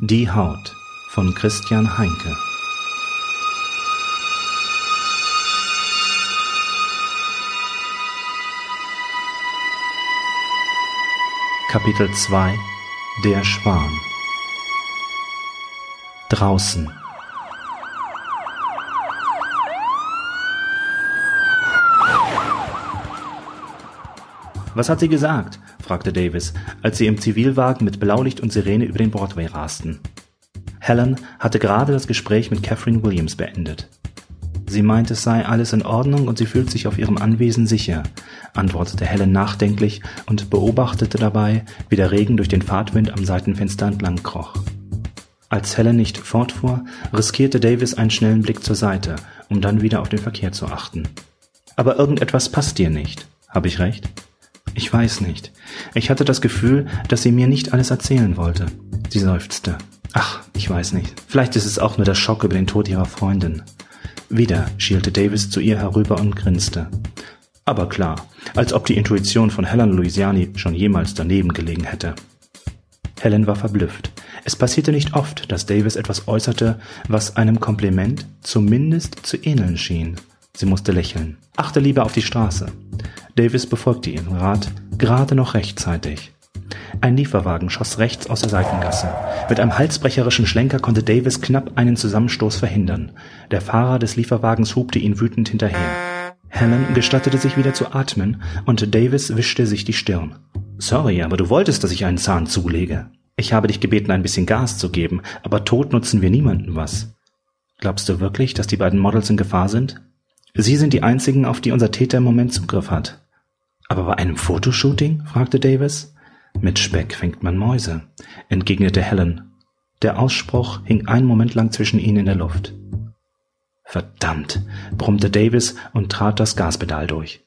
Die Haut von Christian Heinke. Kapitel 2 Der Schwan Draußen. Was hat sie gesagt? Fragte Davis, als sie im Zivilwagen mit Blaulicht und Sirene über den Broadway rasten. Helen hatte gerade das Gespräch mit Catherine Williams beendet. Sie meint, es sei alles in Ordnung und sie fühlt sich auf ihrem Anwesen sicher, antwortete Helen nachdenklich und beobachtete dabei, wie der Regen durch den Fahrtwind am Seitenfenster entlang kroch. Als Helen nicht fortfuhr, riskierte Davis einen schnellen Blick zur Seite, um dann wieder auf den Verkehr zu achten. Aber irgendetwas passt dir nicht. Habe ich recht? Ich weiß nicht. Ich hatte das Gefühl, dass sie mir nicht alles erzählen wollte. Sie seufzte. Ach, ich weiß nicht. Vielleicht ist es auch nur der Schock über den Tod ihrer Freundin. Wieder schielte Davis zu ihr herüber und grinste. Aber klar, als ob die Intuition von Helen Louisiani schon jemals daneben gelegen hätte. Helen war verblüfft. Es passierte nicht oft, dass Davis etwas äußerte, was einem Kompliment zumindest zu ähneln schien. Sie musste lächeln. Achte lieber auf die Straße. Davis befolgte ihren Rat gerade noch rechtzeitig. Ein Lieferwagen schoss rechts aus der Seitengasse. Mit einem halsbrecherischen Schlenker konnte Davis knapp einen Zusammenstoß verhindern. Der Fahrer des Lieferwagens hubte ihn wütend hinterher. Helen gestattete sich wieder zu atmen und Davis wischte sich die Stirn. Sorry, aber du wolltest, dass ich einen Zahn zulege. Ich habe dich gebeten, ein bisschen Gas zu geben, aber tot nutzen wir niemanden was. Glaubst du wirklich, dass die beiden Models in Gefahr sind? Sie sind die einzigen, auf die unser Täter im Moment Zugriff hat. Aber bei einem Fotoshooting? fragte Davis. Mit Speck fängt man Mäuse, entgegnete Helen. Der Ausspruch hing einen Moment lang zwischen ihnen in der Luft. Verdammt, brummte Davis und trat das Gaspedal durch.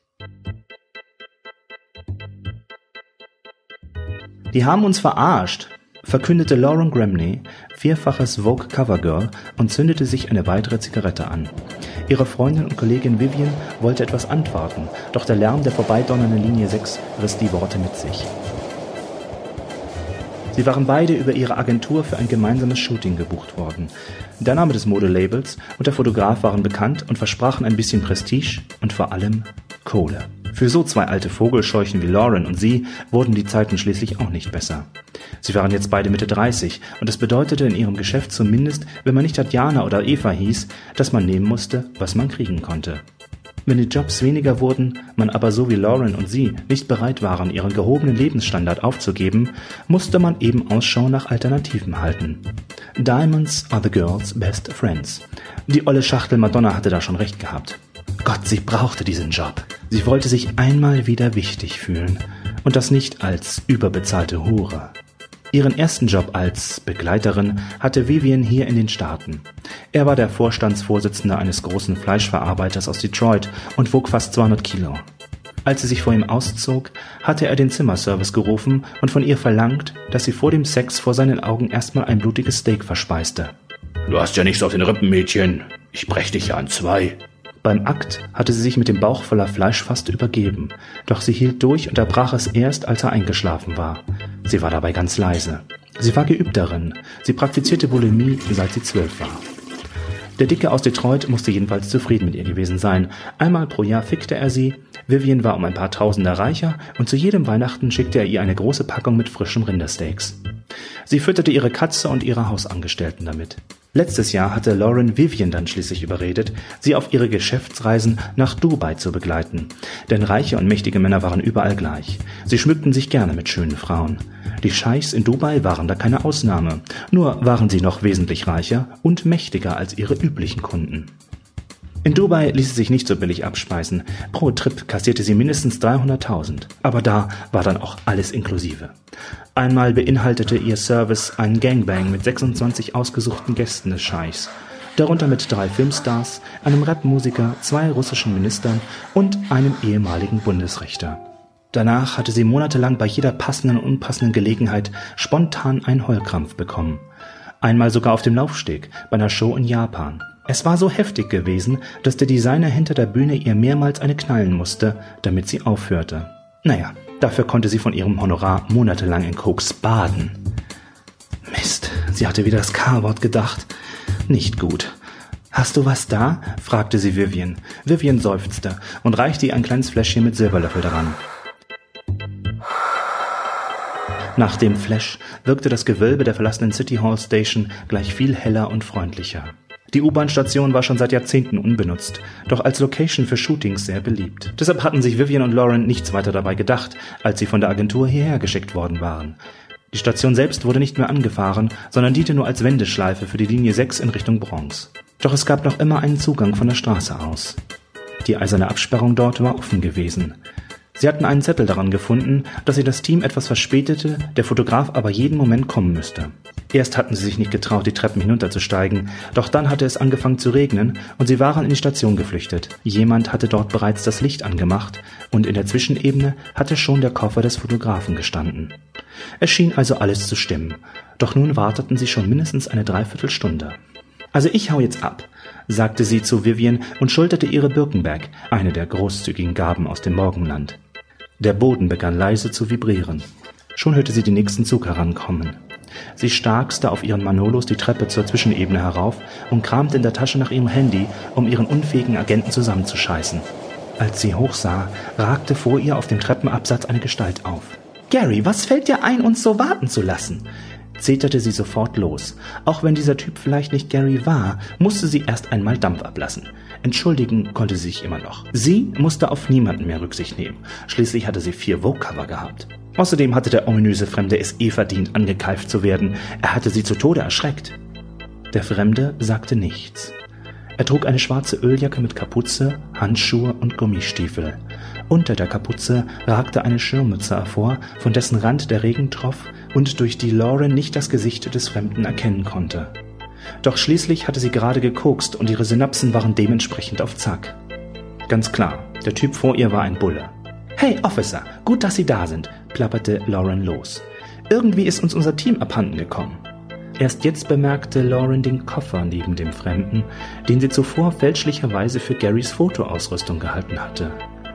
Die haben uns verarscht, verkündete Lauren Gramney, vierfaches Vogue Covergirl und zündete sich eine weitere Zigarette an. Ihre Freundin und Kollegin Vivian wollte etwas antworten, doch der Lärm der vorbeidonnernden Linie 6 riss die Worte mit sich. Sie waren beide über ihre Agentur für ein gemeinsames Shooting gebucht worden. Der Name des Modelabels und der Fotograf waren bekannt und versprachen ein bisschen Prestige und vor allem Kohle. Für so zwei alte Vogelscheuchen wie Lauren und sie wurden die Zeiten schließlich auch nicht besser. Sie waren jetzt beide Mitte 30 und es bedeutete in ihrem Geschäft zumindest, wenn man nicht Tatjana oder Eva hieß, dass man nehmen musste, was man kriegen konnte. Wenn die Jobs weniger wurden, man aber so wie Lauren und sie nicht bereit waren, ihren gehobenen Lebensstandard aufzugeben, musste man eben Ausschau nach Alternativen halten. Diamonds are the girls' best friends. Die olle Schachtel Madonna hatte da schon recht gehabt. Gott, sie brauchte diesen Job. Sie wollte sich einmal wieder wichtig fühlen. Und das nicht als überbezahlte Hure. Ihren ersten Job als Begleiterin hatte Vivian hier in den Staaten. Er war der Vorstandsvorsitzende eines großen Fleischverarbeiters aus Detroit und wog fast 200 Kilo. Als sie sich vor ihm auszog, hatte er den Zimmerservice gerufen und von ihr verlangt, dass sie vor dem Sex vor seinen Augen erstmal ein blutiges Steak verspeiste. Du hast ja nichts auf den Rippen, Mädchen. Ich brech dich ja an zwei. Beim Akt hatte sie sich mit dem Bauch voller Fleisch fast übergeben, doch sie hielt durch und erbrach es erst, als er eingeschlafen war. Sie war dabei ganz leise. Sie war geübt darin. Sie praktizierte Bulimie, seit sie zwölf war. Der Dicke aus Detroit musste jedenfalls zufrieden mit ihr gewesen sein. Einmal pro Jahr fickte er sie, Vivian war um ein paar Tausender reicher und zu jedem Weihnachten schickte er ihr eine große Packung mit frischem Rindersteaks. Sie fütterte ihre Katze und ihre Hausangestellten damit. Letztes Jahr hatte Lauren Vivian dann schließlich überredet, sie auf ihre Geschäftsreisen nach Dubai zu begleiten. Denn reiche und mächtige Männer waren überall gleich. Sie schmückten sich gerne mit schönen Frauen. Die Scheichs in Dubai waren da keine Ausnahme. Nur waren sie noch wesentlich reicher und mächtiger als ihre üblichen Kunden. In Dubai ließ sie sich nicht so billig abspeisen. Pro Trip kassierte sie mindestens 300.000. Aber da war dann auch alles inklusive. Einmal beinhaltete ihr Service einen Gangbang mit 26 ausgesuchten Gästen des Scheichs. Darunter mit drei Filmstars, einem Rapmusiker, zwei russischen Ministern und einem ehemaligen Bundesrichter. Danach hatte sie monatelang bei jeder passenden und unpassenden Gelegenheit spontan einen Heulkrampf bekommen. Einmal sogar auf dem Laufsteg bei einer Show in Japan. Es war so heftig gewesen, dass der Designer hinter der Bühne ihr mehrmals eine knallen musste, damit sie aufhörte. Naja, dafür konnte sie von ihrem Honorar monatelang in Koks baden. Mist, Sie hatte wieder das K-Wort gedacht. Nicht gut. Hast du was da? fragte sie Vivian. Vivian seufzte und reichte ihr ein kleines Fläschchen mit Silberlöffel daran. Nach dem Flash wirkte das Gewölbe der verlassenen City Hall Station gleich viel heller und freundlicher. Die U-Bahn-Station war schon seit Jahrzehnten unbenutzt, doch als Location für Shootings sehr beliebt. Deshalb hatten sich Vivian und Lauren nichts weiter dabei gedacht, als sie von der Agentur hierher geschickt worden waren. Die Station selbst wurde nicht mehr angefahren, sondern diente nur als Wendeschleife für die Linie 6 in Richtung Bronx. Doch es gab noch immer einen Zugang von der Straße aus. Die eiserne Absperrung dort war offen gewesen. Sie hatten einen Zettel daran gefunden, dass sie das Team etwas verspätete, der Fotograf aber jeden Moment kommen müsste. Erst hatten sie sich nicht getraut, die Treppen hinunterzusteigen, doch dann hatte es angefangen zu regnen und sie waren in die Station geflüchtet. Jemand hatte dort bereits das Licht angemacht und in der Zwischenebene hatte schon der Koffer des Fotografen gestanden. Es schien also alles zu stimmen, doch nun warteten sie schon mindestens eine Dreiviertelstunde. Also ich hau jetzt ab, sagte sie zu Vivian und schulterte ihre Birkenberg, eine der großzügigen Gaben aus dem Morgenland. Der Boden begann leise zu vibrieren. Schon hörte sie den nächsten Zug herankommen. Sie starkste auf ihren Manolos die Treppe zur Zwischenebene herauf und kramte in der Tasche nach ihrem Handy, um ihren unfähigen Agenten zusammenzuscheißen. Als sie hochsah, ragte vor ihr auf dem Treppenabsatz eine Gestalt auf. Gary, was fällt dir ein, uns so warten zu lassen? Zeterte sie sofort los. Auch wenn dieser Typ vielleicht nicht Gary war, musste sie erst einmal Dampf ablassen. Entschuldigen konnte sie sich immer noch. Sie musste auf niemanden mehr Rücksicht nehmen. Schließlich hatte sie vier Vogue-Cover gehabt. Außerdem hatte der ominöse Fremde es eh verdient, angekeift zu werden. Er hatte sie zu Tode erschreckt. Der Fremde sagte nichts. Er trug eine schwarze Öljacke mit Kapuze, Handschuhe und Gummistiefel. Unter der Kapuze ragte eine Schirmmütze hervor, von dessen Rand der Regen troff und durch die Lauren nicht das Gesicht des Fremden erkennen konnte. Doch schließlich hatte sie gerade gekokst und ihre Synapsen waren dementsprechend auf Zack. Ganz klar, der Typ vor ihr war ein Bulle. Hey, Officer, gut, dass Sie da sind, plapperte Lauren los. Irgendwie ist uns unser Team abhanden gekommen. Erst jetzt bemerkte Lauren den Koffer neben dem Fremden, den sie zuvor fälschlicherweise für Garys Fotoausrüstung gehalten hatte.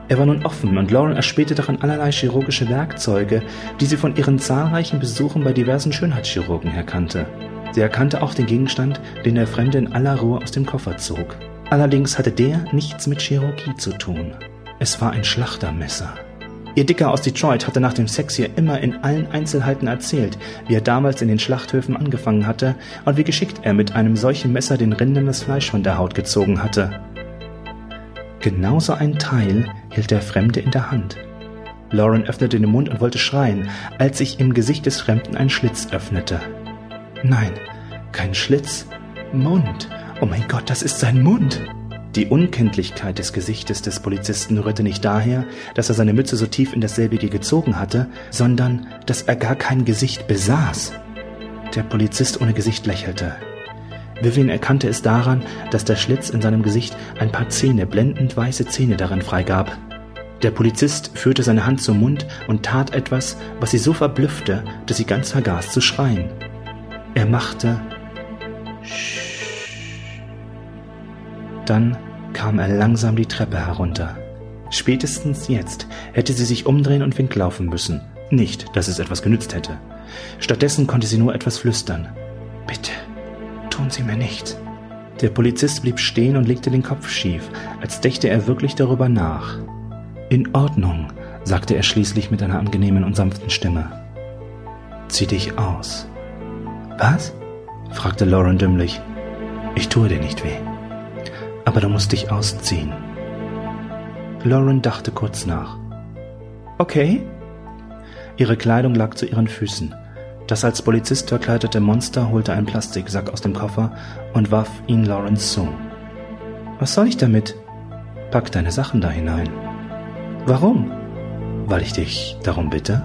Er war nun offen und Lauren erspähte darin allerlei chirurgische Werkzeuge, die sie von ihren zahlreichen Besuchen bei diversen Schönheitschirurgen her kannte. Sie erkannte auch den Gegenstand, den der Fremde in aller Ruhe aus dem Koffer zog. Allerdings hatte der nichts mit Chirurgie zu tun. Es war ein Schlachtermesser. Ihr Dicker aus Detroit hatte nach dem Sex hier immer in allen Einzelheiten erzählt, wie er damals in den Schlachthöfen angefangen hatte und wie geschickt er mit einem solchen Messer den Rindern das Fleisch von der Haut gezogen hatte. Genauso ein Teil hielt der Fremde in der Hand. Lauren öffnete den Mund und wollte schreien, als sich im Gesicht des Fremden ein Schlitz öffnete. Nein, kein Schlitz, Mund. Oh mein Gott, das ist sein Mund. Die Unkenntlichkeit des Gesichtes des Polizisten rührte nicht daher, dass er seine Mütze so tief in dasselbige gezogen hatte, sondern dass er gar kein Gesicht besaß. Der Polizist ohne Gesicht lächelte. Vivian erkannte es daran, dass der Schlitz in seinem Gesicht ein paar Zähne, blendend weiße Zähne darin freigab. Der Polizist führte seine Hand zum Mund und tat etwas, was sie so verblüffte, dass sie ganz vergaß zu schreien. Er machte Dann kam er langsam die Treppe herunter. Spätestens jetzt hätte sie sich umdrehen und winklaufen müssen. Nicht, dass es etwas genützt hätte. Stattdessen konnte sie nur etwas flüstern. Bitte, tun Sie mir nichts. Der Polizist blieb stehen und legte den Kopf schief, als dächte er wirklich darüber nach. In Ordnung, sagte er schließlich mit einer angenehmen und sanften Stimme. Zieh dich aus. Was? fragte Lauren dümmlich. Ich tue dir nicht weh aber du musst dich ausziehen. Lauren dachte kurz nach. Okay. Ihre Kleidung lag zu ihren Füßen. Das als Polizist verkleidete Monster holte einen Plastiksack aus dem Koffer und warf ihn Lawrence zu. Was soll ich damit? Pack deine Sachen da hinein. Warum? Weil ich dich darum bitte?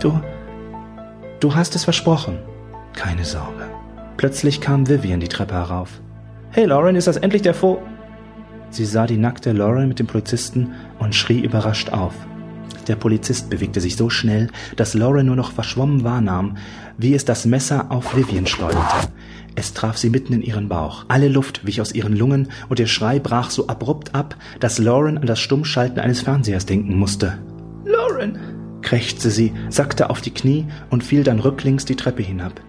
Du. Du hast es versprochen. Keine Sorge. Plötzlich kam Vivian die Treppe herauf. Hey Lauren, ist das endlich der Fo... Sie sah die nackte Lauren mit dem Polizisten und schrie überrascht auf. Der Polizist bewegte sich so schnell, dass Lauren nur noch verschwommen wahrnahm, wie es das Messer auf Vivian schleuderte. Es traf sie mitten in ihren Bauch. Alle Luft wich aus ihren Lungen und ihr Schrei brach so abrupt ab, dass Lauren an das Stummschalten eines Fernsehers denken musste. Lauren! krächzte sie, sackte auf die Knie und fiel dann rücklings die Treppe hinab.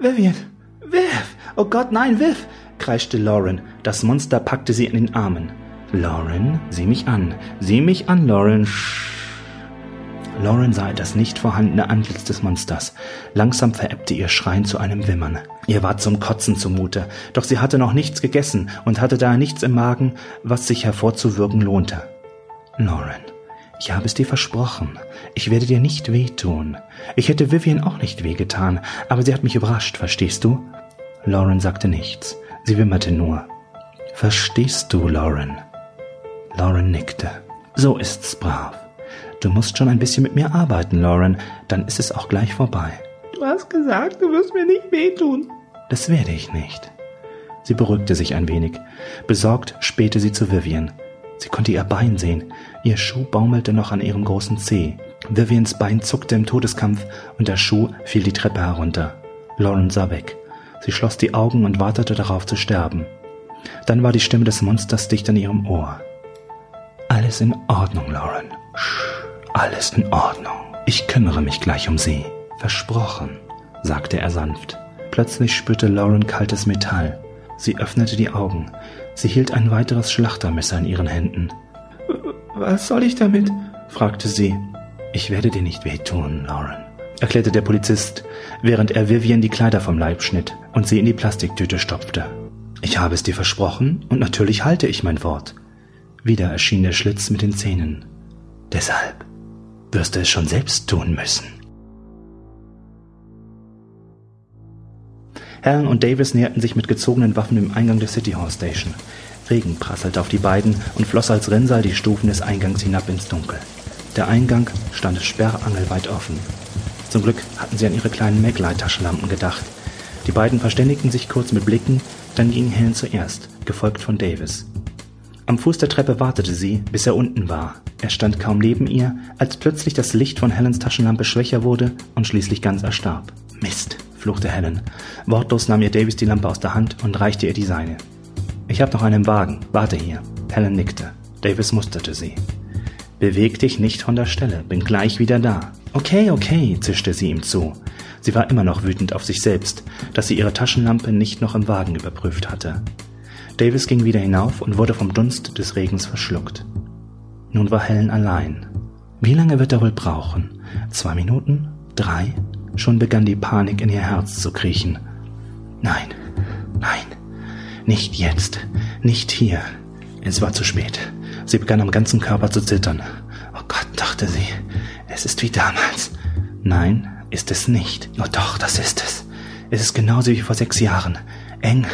Vivian! Viv! Oh Gott, nein, Viv! Kreischte Lauren. Das Monster packte sie in den Armen. Lauren, sieh mich an. Sieh mich an, Lauren. Sch Lauren sah das nicht vorhandene Antlitz des Monsters. Langsam verebbte ihr Schreien zu einem Wimmern. Ihr war zum Kotzen zumute, doch sie hatte noch nichts gegessen und hatte daher nichts im Magen, was sich hervorzuwirken lohnte. Lauren, ich habe es dir versprochen. Ich werde dir nicht wehtun. Ich hätte Vivian auch nicht wehgetan, aber sie hat mich überrascht, verstehst du? Lauren sagte nichts. Sie wimmerte nur. Verstehst du, Lauren? Lauren nickte. So ist's brav. Du musst schon ein bisschen mit mir arbeiten, Lauren, dann ist es auch gleich vorbei. Du hast gesagt, du wirst mir nicht wehtun. Das werde ich nicht. Sie beruhigte sich ein wenig. Besorgt spähte sie zu Vivian. Sie konnte ihr Bein sehen. Ihr Schuh baumelte noch an ihrem großen Zeh. Vivians Bein zuckte im Todeskampf und der Schuh fiel die Treppe herunter. Lauren sah weg. Sie schloss die Augen und wartete darauf zu sterben. Dann war die Stimme des Monsters dicht an ihrem Ohr. Alles in Ordnung, Lauren. Alles in Ordnung. Ich kümmere mich gleich um Sie. Versprochen, sagte er sanft. Plötzlich spürte Lauren kaltes Metall. Sie öffnete die Augen. Sie hielt ein weiteres Schlachtermesser in ihren Händen. Was soll ich damit? fragte sie. Ich werde dir nicht wehtun, Lauren, erklärte der Polizist, während er Vivian die Kleider vom Leib schnitt und sie in die Plastiktüte stopfte. Ich habe es dir versprochen und natürlich halte ich mein Wort. Wieder erschien der Schlitz mit den Zähnen. Deshalb wirst du es schon selbst tun müssen. Helen und Davis näherten sich mit gezogenen Waffen im Eingang der City Hall Station. Regen prasselte auf die beiden und floss als Rinnsal die Stufen des Eingangs hinab ins Dunkel. Der Eingang stand sperrangelweit offen. Zum Glück hatten sie an ihre kleinen Maglite-Taschenlampen gedacht. Die beiden verständigten sich kurz mit Blicken, dann ging Helen zuerst, gefolgt von Davis. Am Fuß der Treppe wartete sie, bis er unten war. Er stand kaum neben ihr, als plötzlich das Licht von Helens Taschenlampe schwächer wurde und schließlich ganz erstarb. Mist, fluchte Helen. Wortlos nahm ihr Davis die Lampe aus der Hand und reichte ihr die seine. Ich hab noch einen Wagen. Warte hier. Helen nickte. Davis musterte sie. Beweg dich nicht von der Stelle. Bin gleich wieder da. Okay, okay, zischte sie ihm zu. Sie war immer noch wütend auf sich selbst, dass sie ihre Taschenlampe nicht noch im Wagen überprüft hatte. Davis ging wieder hinauf und wurde vom Dunst des Regens verschluckt. Nun war Helen allein. Wie lange wird er wohl brauchen? Zwei Minuten? Drei? Schon begann die Panik in ihr Herz zu kriechen. Nein, nein, nicht jetzt, nicht hier. Es war zu spät. Sie begann am ganzen Körper zu zittern. Oh Gott, dachte sie, es ist wie damals. Nein, ist es nicht. Oh doch, das ist es. Es ist genauso wie vor sechs Jahren. Eng,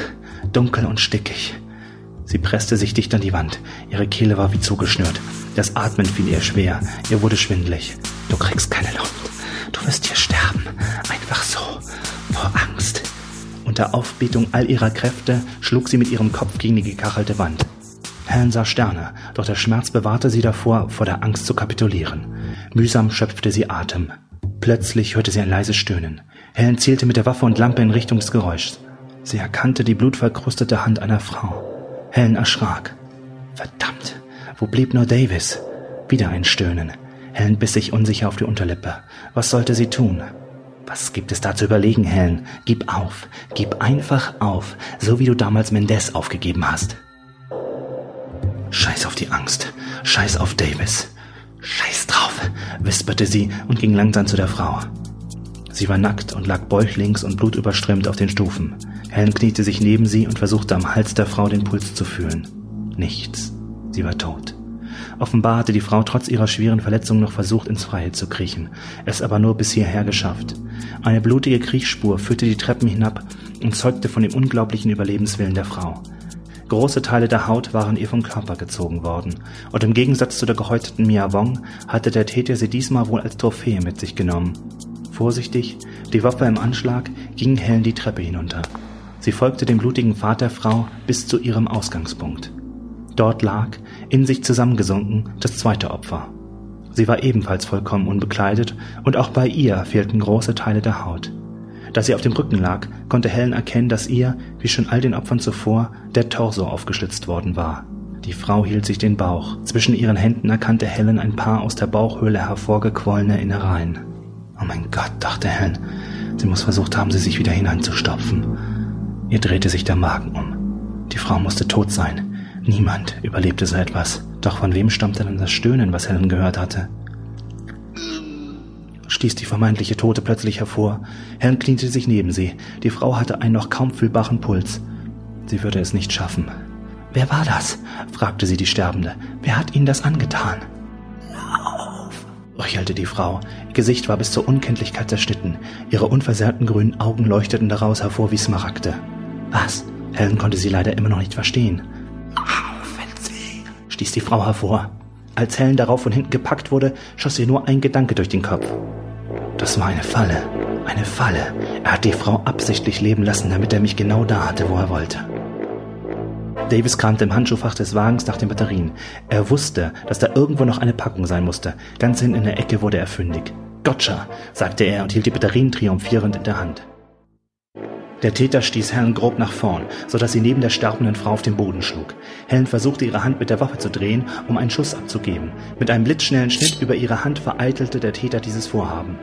dunkel und stickig. Sie presste sich dicht an die Wand. Ihre Kehle war wie zugeschnürt. Das Atmen fiel ihr schwer. Ihr wurde schwindlig. Du kriegst keine Luft. Du wirst hier sterben. Einfach so. Vor Angst. Unter Aufbietung all ihrer Kräfte schlug sie mit ihrem Kopf gegen die gekachelte Wand. Helen sah Sterne, doch der Schmerz bewahrte sie davor, vor der Angst zu kapitulieren. Mühsam schöpfte sie Atem. Plötzlich hörte sie ein leises Stöhnen. Helen zielte mit der Waffe und Lampe in Richtung des Geräuschs. Sie erkannte die blutverkrustete Hand einer Frau. Helen erschrak. Verdammt, wo blieb nur Davis? Wieder ein Stöhnen. Helen biss sich unsicher auf die Unterlippe. Was sollte sie tun? Was gibt es da zu überlegen, Helen? Gib auf. Gib einfach auf, so wie du damals Mendez aufgegeben hast. Scheiß auf die Angst. Scheiß auf Davis. Scheiß drauf, wisperte sie und ging langsam zu der Frau. Sie war nackt und lag bäuchlings und blutüberströmt auf den Stufen. Helen kniete sich neben sie und versuchte am Hals der Frau den Puls zu fühlen. Nichts. Sie war tot. Offenbar hatte die Frau trotz ihrer schweren Verletzung noch versucht, ins Freie zu kriechen, es aber nur bis hierher geschafft. Eine blutige Kriechspur führte die Treppen hinab und zeugte von dem unglaublichen Überlebenswillen der Frau. Große Teile der Haut waren ihr vom Körper gezogen worden, und im Gegensatz zu der gehäuteten Mia Wong hatte der Täter sie diesmal wohl als Trophäe mit sich genommen. Vorsichtig, die Waffe im Anschlag, ging Helen die Treppe hinunter. Sie folgte dem blutigen Pfad der Frau bis zu ihrem Ausgangspunkt. Dort lag, in sich zusammengesunken, das zweite Opfer. Sie war ebenfalls vollkommen unbekleidet und auch bei ihr fehlten große Teile der Haut. Da sie auf dem Rücken lag, konnte Helen erkennen, dass ihr, wie schon all den Opfern zuvor, der Torso aufgeschlitzt worden war. Die Frau hielt sich den Bauch. Zwischen ihren Händen erkannte Helen ein paar aus der Bauchhöhle hervorgequollene Innereien. Oh mein Gott, dachte Helen, Sie muss versucht haben, sie sich wieder hineinzustopfen. Ihr drehte sich der Magen um. Die Frau musste tot sein. Niemand überlebte so etwas. Doch von wem stammte dann das Stöhnen, was Helen gehört hatte? Stieß die vermeintliche Tote plötzlich hervor. Helen kniete sich neben sie. Die Frau hatte einen noch kaum fühlbaren Puls. Sie würde es nicht schaffen. Wer war das? fragte sie die Sterbende. Wer hat Ihnen das angetan? Lauf, röchelte die Frau. Ihr Gesicht war bis zur Unkenntlichkeit zerschnitten. Ihre unversehrten grünen Augen leuchteten daraus hervor wie Smaragde. Was? Helen konnte sie leider immer noch nicht verstehen. Laufen Sie, stieß die Frau hervor. Als Helen darauf von hinten gepackt wurde, schoss ihr nur ein Gedanke durch den Kopf. Das war eine Falle. Eine Falle. Er hat die Frau absichtlich leben lassen, damit er mich genau da hatte, wo er wollte. Davis kramte im Handschuhfach des Wagens nach den Batterien. Er wusste, dass da irgendwo noch eine Packung sein musste. Ganz hinten in der Ecke wurde er fündig. Gotcha, sagte er und hielt die Batterien triumphierend in der Hand. Der Täter stieß Helen grob nach vorn, sodass sie neben der sterbenden Frau auf den Boden schlug. Helen versuchte ihre Hand mit der Waffe zu drehen, um einen Schuss abzugeben. Mit einem blitzschnellen Schnitt über ihre Hand vereitelte der Täter dieses Vorhaben.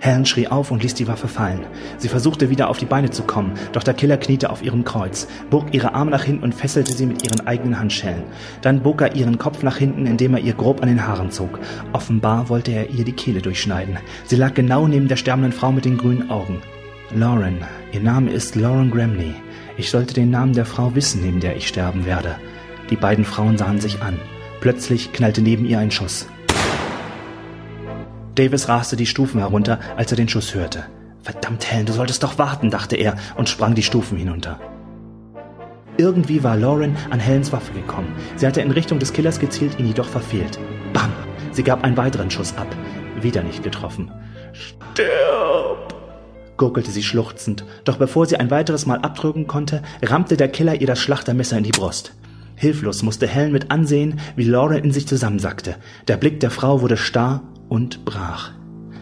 Helen schrie auf und ließ die Waffe fallen. Sie versuchte wieder auf die Beine zu kommen, doch der Killer kniete auf ihrem Kreuz, bog ihre Arme nach hinten und fesselte sie mit ihren eigenen Handschellen. Dann bog er ihren Kopf nach hinten, indem er ihr grob an den Haaren zog. Offenbar wollte er ihr die Kehle durchschneiden. Sie lag genau neben der sterbenden Frau mit den grünen Augen. Lauren, ihr Name ist Lauren Gramley. Ich sollte den Namen der Frau wissen, neben der ich sterben werde. Die beiden Frauen sahen sich an. Plötzlich knallte neben ihr ein Schuss. Davis raste die Stufen herunter, als er den Schuss hörte. Verdammt, Helen, du solltest doch warten, dachte er und sprang die Stufen hinunter. Irgendwie war Lauren an Helens Waffe gekommen. Sie hatte in Richtung des Killers gezielt, ihn jedoch verfehlt. Bam! Sie gab einen weiteren Schuss ab. Wieder nicht getroffen. Stirb! gurgelte sie schluchzend, doch bevor sie ein weiteres Mal abdrücken konnte, rammte der Killer ihr das Schlachtermesser in die Brust. Hilflos musste Helen mit ansehen, wie Lauren in sich zusammensackte. Der Blick der Frau wurde starr und brach.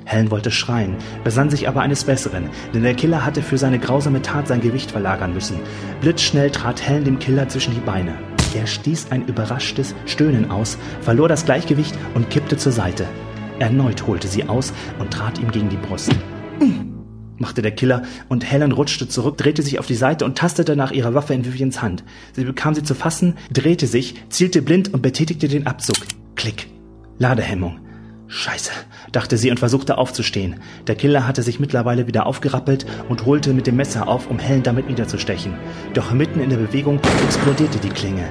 Helen wollte schreien, besann sich aber eines Besseren, denn der Killer hatte für seine grausame Tat sein Gewicht verlagern müssen. Blitzschnell trat Helen dem Killer zwischen die Beine. Er stieß ein überraschtes Stöhnen aus, verlor das Gleichgewicht und kippte zur Seite. Erneut holte sie aus und trat ihm gegen die Brust. machte der Killer, und Helen rutschte zurück, drehte sich auf die Seite und tastete nach ihrer Waffe in Vivians Hand. Sie bekam sie zu fassen, drehte sich, zielte blind und betätigte den Abzug. Klick. Ladehemmung. Scheiße, dachte sie und versuchte aufzustehen. Der Killer hatte sich mittlerweile wieder aufgerappelt und holte mit dem Messer auf, um Helen damit niederzustechen. Doch mitten in der Bewegung explodierte die Klinge.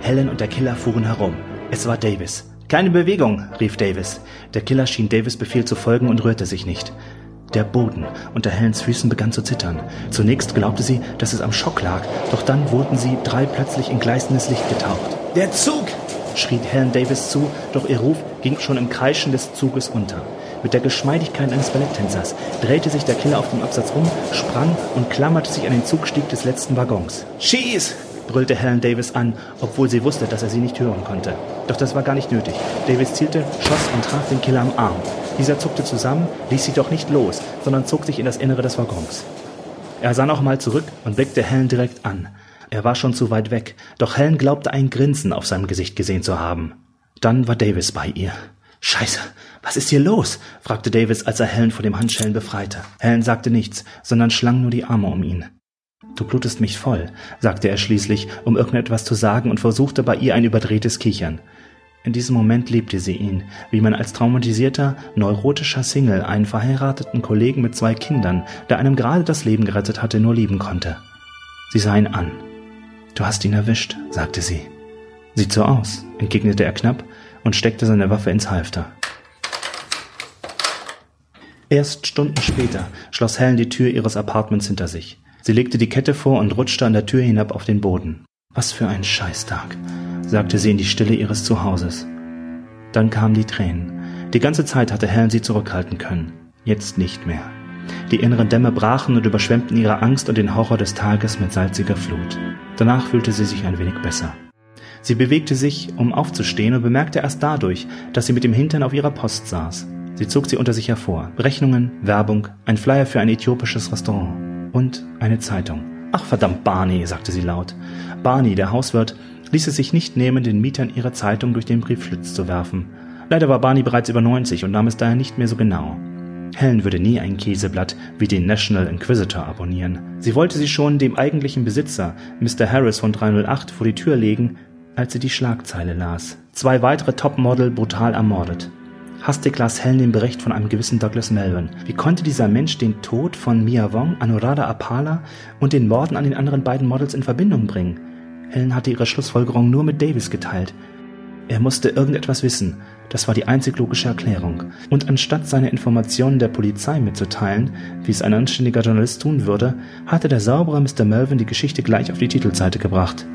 Helen und der Killer fuhren herum. Es war Davis. Keine Bewegung, rief Davis. Der Killer schien Davis Befehl zu folgen und rührte sich nicht. Der Boden unter Helens Füßen begann zu zittern. Zunächst glaubte sie, dass es am Schock lag, doch dann wurden sie drei plötzlich in gleißendes Licht getaucht. Der Zug! Schrie Helen Davis zu, doch ihr Ruf ging schon im Kreischen des Zuges unter. Mit der Geschmeidigkeit eines Balletttänzers drehte sich der Killer auf dem Absatz um, sprang und klammerte sich an den Zugstieg des letzten Waggons. Schieß! brüllte Helen Davis an, obwohl sie wusste, dass er sie nicht hören konnte. Doch das war gar nicht nötig. Davis zielte, schoss und traf den Killer am Arm. Dieser zuckte zusammen, ließ sie doch nicht los, sondern zog sich in das Innere des Waggons. Er sah noch mal zurück und blickte Helen direkt an. Er war schon zu weit weg, doch Helen glaubte ein Grinsen auf seinem Gesicht gesehen zu haben. Dann war Davis bei ihr. Scheiße, was ist hier los? fragte Davis, als er Helen vor dem Handschellen befreite. Helen sagte nichts, sondern schlang nur die Arme um ihn. Du blutest mich voll, sagte er schließlich, um irgendetwas zu sagen und versuchte bei ihr ein überdrehtes Kichern. In diesem Moment liebte sie ihn, wie man als traumatisierter, neurotischer Single einen verheirateten Kollegen mit zwei Kindern, der einem gerade das Leben gerettet hatte, nur lieben konnte. Sie sah ihn an. Du hast ihn erwischt, sagte sie. Sieht so aus, entgegnete er knapp und steckte seine Waffe ins Halfter. Erst Stunden später schloss Helen die Tür ihres Apartments hinter sich. Sie legte die Kette vor und rutschte an der Tür hinab auf den Boden. Was für ein Scheißtag, sagte sie in die Stille ihres Zuhauses. Dann kamen die Tränen. Die ganze Zeit hatte Helen sie zurückhalten können. Jetzt nicht mehr. Die inneren Dämme brachen und überschwemmten ihre Angst und den Horror des Tages mit salziger Flut. Danach fühlte sie sich ein wenig besser. Sie bewegte sich, um aufzustehen und bemerkte erst dadurch, dass sie mit dem Hintern auf ihrer Post saß. Sie zog sie unter sich hervor. Rechnungen, Werbung, ein Flyer für ein äthiopisches Restaurant und eine Zeitung. Ach verdammt, Barney, sagte sie laut. Barney, der Hauswirt, ließ es sich nicht nehmen, den Mietern ihre Zeitung durch den Briefschlitz zu werfen. Leider war Barney bereits über 90 und nahm es daher nicht mehr so genau. Helen würde nie ein Käseblatt wie den National Inquisitor abonnieren. Sie wollte sie schon dem eigentlichen Besitzer, Mr. Harris von 308, vor die Tür legen, als sie die Schlagzeile las. Zwei weitere Topmodel brutal ermordet. Hastig las Helen den Bericht von einem gewissen Douglas Melvin. Wie konnte dieser Mensch den Tod von Mia Wong, Anuradha Apala und den Morden an den anderen beiden Models in Verbindung bringen? Helen hatte ihre Schlussfolgerung nur mit Davis geteilt. Er musste irgendetwas wissen. Das war die einzig logische Erklärung. Und anstatt seine Informationen der Polizei mitzuteilen, wie es ein anständiger Journalist tun würde, hatte der saubere Mr. Melvin die Geschichte gleich auf die Titelseite gebracht.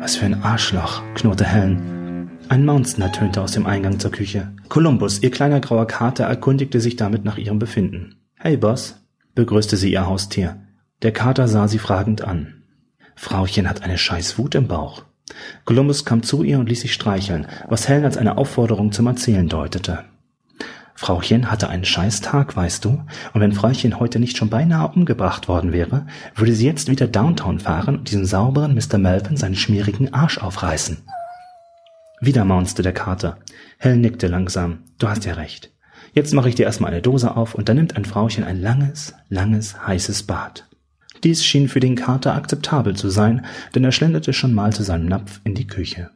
Was für ein Arschloch, knurrte Helen. Ein Mountain ertönte aus dem Eingang zur Küche. Columbus, ihr kleiner grauer Kater, erkundigte sich damit nach ihrem Befinden. Hey, Boss, begrüßte sie ihr Haustier. Der Kater sah sie fragend an. Frauchen hat eine scheiß Wut im Bauch. Columbus kam zu ihr und ließ sich streicheln, was Helen als eine Aufforderung zum Erzählen deutete. Frauchen hatte einen scheiß Tag, weißt du, und wenn Frauchen heute nicht schon beinahe umgebracht worden wäre, würde sie jetzt wieder Downtown fahren und diesen sauberen Mr. Melvin seinen schmierigen Arsch aufreißen. Wieder maunzte der Kater. Helen nickte langsam. Du hast ja recht. Jetzt mache ich dir erstmal eine Dose auf und dann nimmt ein Frauchen ein langes, langes, heißes Bad. Dies schien für den Kater akzeptabel zu sein, denn er schlenderte schon mal zu seinem Napf in die Küche.